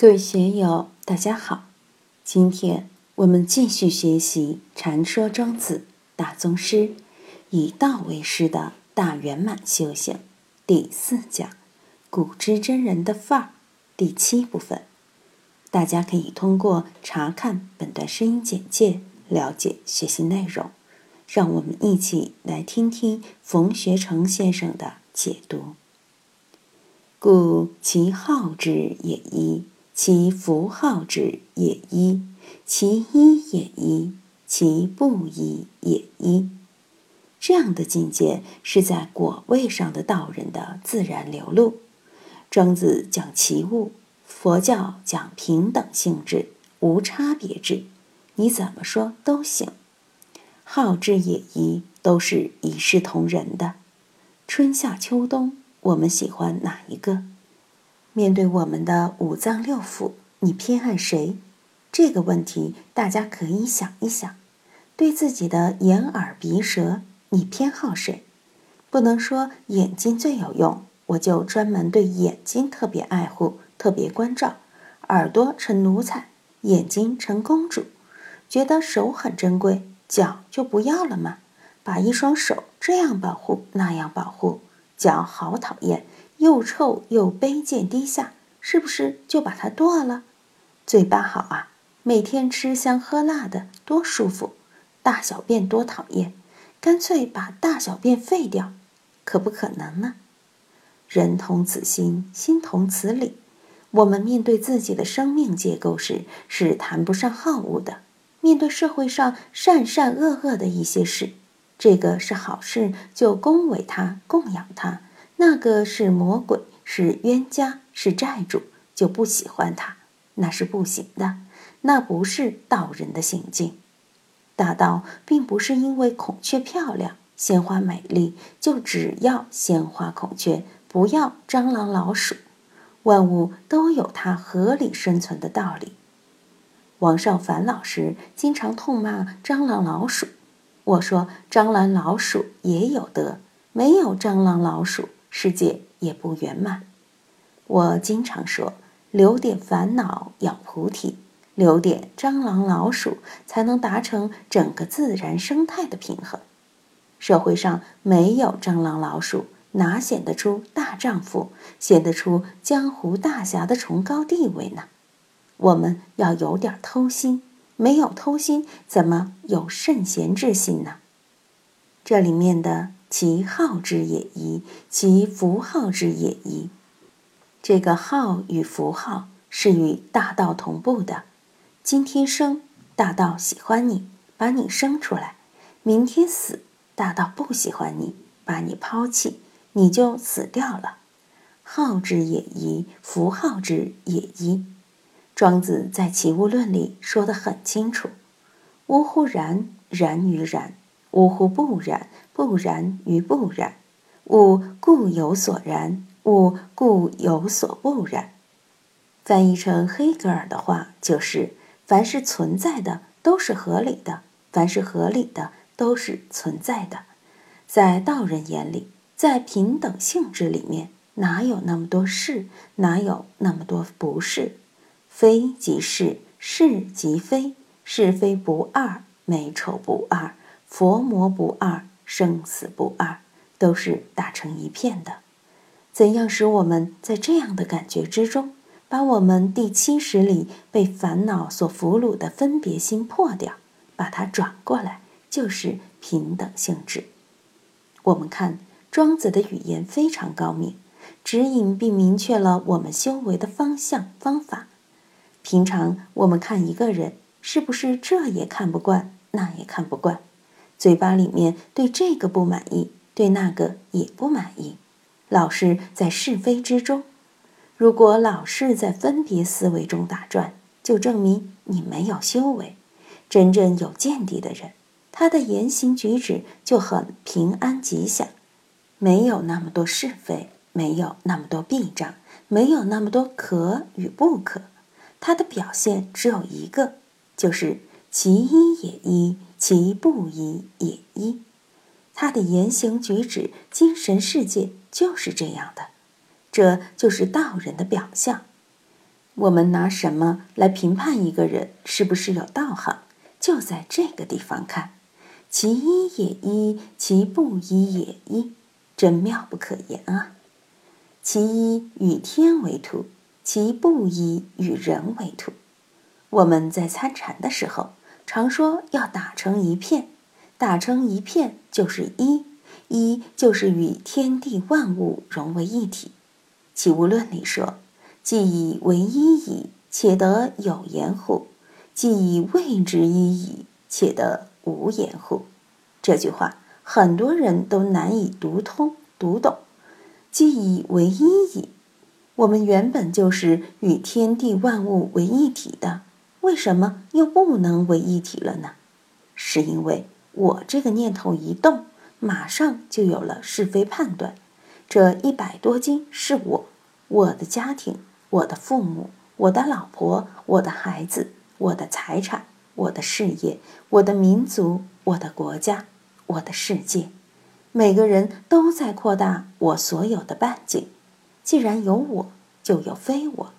各位学友，大家好！今天我们继续学习《禅说庄子》大宗师以道为师的大圆满修行第四讲“古之真人的范儿”第七部分。大家可以通过查看本段声音简介了解学习内容。让我们一起来听听冯学成先生的解读。故其好之也一。其弗好之也一，其一也一，其不一也一。这样的境界是在果位上的道人的自然流露。庄子讲齐物，佛教讲平等性质、无差别质，你怎么说都行。好之也一，都是一视同仁的。春夏秋冬，我们喜欢哪一个？面对我们的五脏六腑，你偏爱谁？这个问题大家可以想一想。对自己的眼耳鼻舌，你偏好谁？不能说眼睛最有用，我就专门对眼睛特别爱护、特别关照。耳朵成奴才，眼睛成公主，觉得手很珍贵，脚就不要了吗？把一双手这样保护，那样保护，脚好讨厌。又臭又卑贱低下，是不是就把它剁了？嘴巴好啊，每天吃香喝辣的，多舒服。大小便多讨厌，干脆把大小便废掉，可不可能呢？人同此心，心同此理。我们面对自己的生命结构时，是谈不上好恶的；面对社会上善善恶恶的一些事，这个是好事，就恭维他，供养他。那个是魔鬼，是冤家，是债主，就不喜欢他，那是不行的，那不是道人的行径。大道并不是因为孔雀漂亮、鲜花美丽，就只要鲜花孔雀，不要蟑螂老鼠。万物都有它合理生存的道理。王少凡老师经常痛骂蟑螂老鼠，我说蟑螂老鼠也有德，没有蟑螂老鼠。世界也不圆满。我经常说，留点烦恼养菩提，留点蟑螂老鼠，才能达成整个自然生态的平衡。社会上没有蟑螂老鼠，哪显得出大丈夫，显得出江湖大侠的崇高地位呢？我们要有点偷心，没有偷心，怎么有圣贤之心呢？这里面的。其好之也一，其符号之也一。这个号与符号是与大道同步的。今天生，大道喜欢你，把你生出来；明天死，大道不喜欢你，把你抛弃，你就死掉了。好之也一，符号之也一。庄子在《齐物论》里说得很清楚：“呜呼然，然于然；呜呼不然。”不然于不然，物故有所然，物故有所不然。翻译成黑格尔的话，就是凡是存在的都是合理的，凡是合理的都是存在的。在道人眼里，在平等性质里面，哪有那么多是，哪有那么多不是？非即是，是即非，是非不二，美丑不二，佛魔不二。生死不二，都是打成一片的。怎样使我们在这样的感觉之中，把我们第七十里被烦恼所俘虏的分别心破掉，把它转过来，就是平等性质。我们看庄子的语言非常高明，指引并明确了我们修为的方向方法。平常我们看一个人，是不是这也看不惯，那也看不惯？嘴巴里面对这个不满意，对那个也不满意，老是在是非之中。如果老是在分别思维中打转，就证明你没有修为。真正有见地的人，他的言行举止就很平安吉祥，没有那么多是非，没有那么多弊障，没有那么多可与不可。他的表现只有一个，就是其一也一。其不一也一，他的言行举止、精神世界就是这样的，这就是道人的表象。我们拿什么来评判一个人是不是有道行？就在这个地方看，其一也一，其不一也一，真妙不可言啊！其一与天为图，其不以与人为图。我们在参禅的时候，常说要打成一片，打成一片就是一，一就是与天地万物融为一体。起物论里说。既以为一矣，且得有言乎？既以谓之一矣，且得无言乎？这句话很多人都难以读通、读懂。既以为一矣，我们原本就是与天地万物为一体的，为什么又不能为一体了呢？是因为我这个念头一动，马上就有了是非判断。这一百多斤是我，我的家庭。我的父母，我的老婆，我的孩子，我的财产，我的事业，我的民族，我的国家，我的世界，每个人都在扩大我所有的半径。既然有我，就有非我。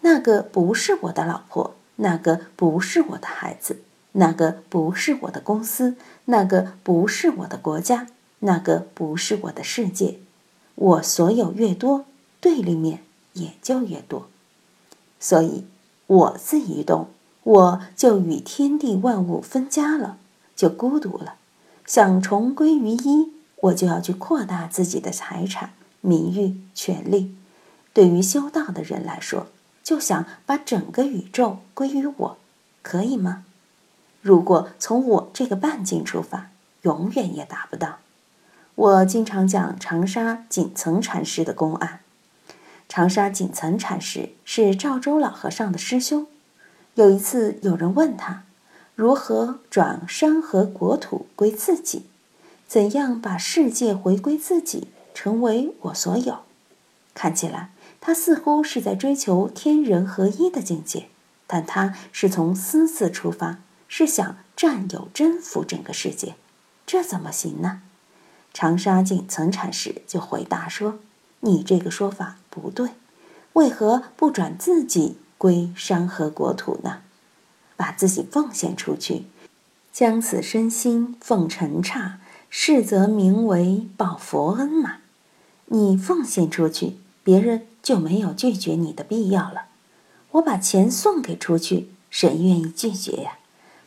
那个不是我的老婆，那个不是我的孩子，那个不是我的公司，那个不是我的国家，那个不是我的世界。我所有越多，对立面。也就越多，所以我自一动，我就与天地万物分家了，就孤独了。想重归于一，我就要去扩大自己的财产、名誉、权利。对于修道的人来说，就想把整个宇宙归于我，可以吗？如果从我这个半径出发，永远也达不到。我经常讲长沙锦层禅师的公案。长沙锦层禅师是赵州老和尚的师兄。有一次，有人问他，如何转山河国土归自己？怎样把世界回归自己，成为我所有？看起来，他似乎是在追求天人合一的境界，但他是从私自出发，是想占有、征服整个世界，这怎么行呢？长沙锦层禅师就回答说。你这个说法不对，为何不转自己归山河国土呢？把自己奉献出去，将此身心奉尘刹，是则名为报佛恩嘛。你奉献出去，别人就没有拒绝你的必要了。我把钱送给出去，谁愿意拒绝呀？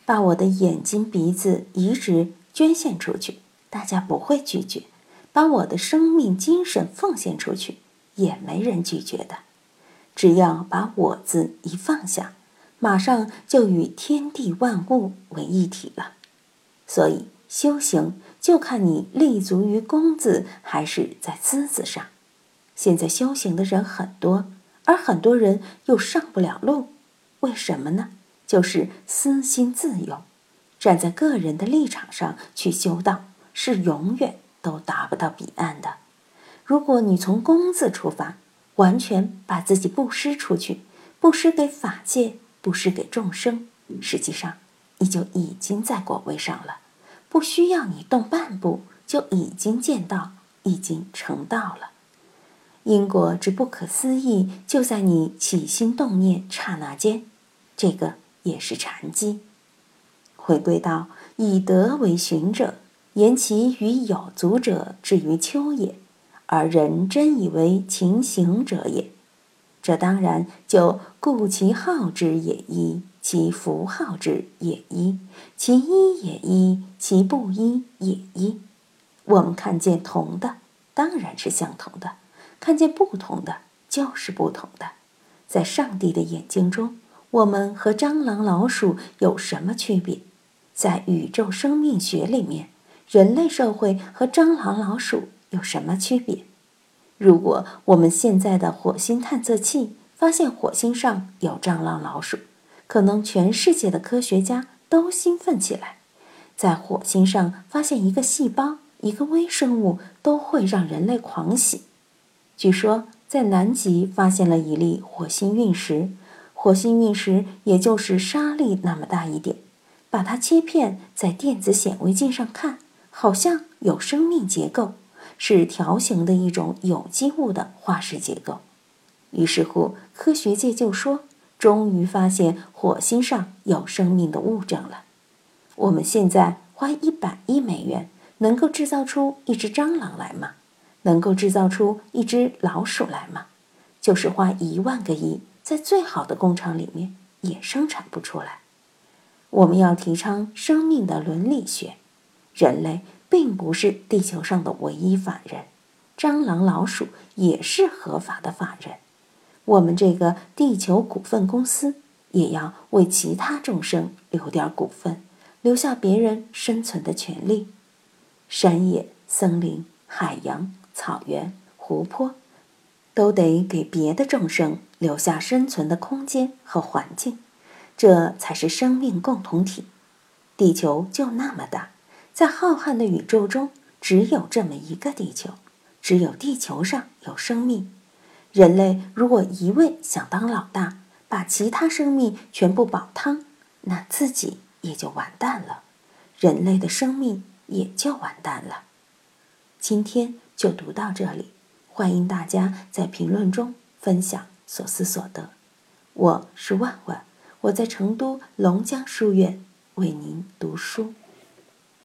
把我的眼睛、鼻子移植捐献出去，大家不会拒绝。把我的生命、精神奉献出去，也没人拒绝的。只要把我字一放下，马上就与天地万物为一体了。所以修行就看你立足于公字还是在私字上。现在修行的人很多，而很多人又上不了路，为什么呢？就是私心自用，站在个人的立场上去修道，是永远。都达不到彼岸的。如果你从公字出发，完全把自己布施出去，布施给法界，布施给众生，实际上你就已经在果位上了，不需要你动半步，就已经见到，已经成道了。因果之不可思议，就在你起心动念刹那间，这个也是禅机。回归到以德为循者。言其与有足者至于丘也，而人真以为情行者也。这当然就故其好之也一，其符号之也一，其一也一，其不一也一。我们看见同的，当然是相同的；看见不同的，就是不同的。在上帝的眼睛中，我们和蟑螂、老鼠有什么区别？在宇宙生命学里面。人类社会和蟑螂、老鼠有什么区别？如果我们现在的火星探测器发现火星上有蟑螂、老鼠，可能全世界的科学家都兴奋起来。在火星上发现一个细胞、一个微生物，都会让人类狂喜。据说在南极发现了一粒火星陨石，火星陨石也就是沙粒那么大一点，把它切片，在电子显微镜上看。好像有生命结构，是条形的一种有机物的化石结构。于是乎，科学界就说，终于发现火星上有生命的物证了。我们现在花一百亿美元，能够制造出一只蟑螂来吗？能够制造出一只老鼠来吗？就是花一万个亿，在最好的工厂里面也生产不出来。我们要提倡生命的伦理学，人类并不是地球上的唯一法人，蟑螂、老鼠也是合法的法人。我们这个地球股份公司也要为其他众生留点股份，留下别人生存的权利。山野、森林、海洋、草原、湖泊，都得给别的众生留下生存的空间和环境，这才是生命共同体。地球就那么大，在浩瀚的宇宙中，只有这么一个地球，只有地球上有生命。人类如果一味想当老大，把其他生命全部煲汤，那自己也就完蛋了，人类的生命也就完蛋了。今天就读到这里，欢迎大家在评论中分享所思所得。我是万万，我在成都龙江书院为您读书。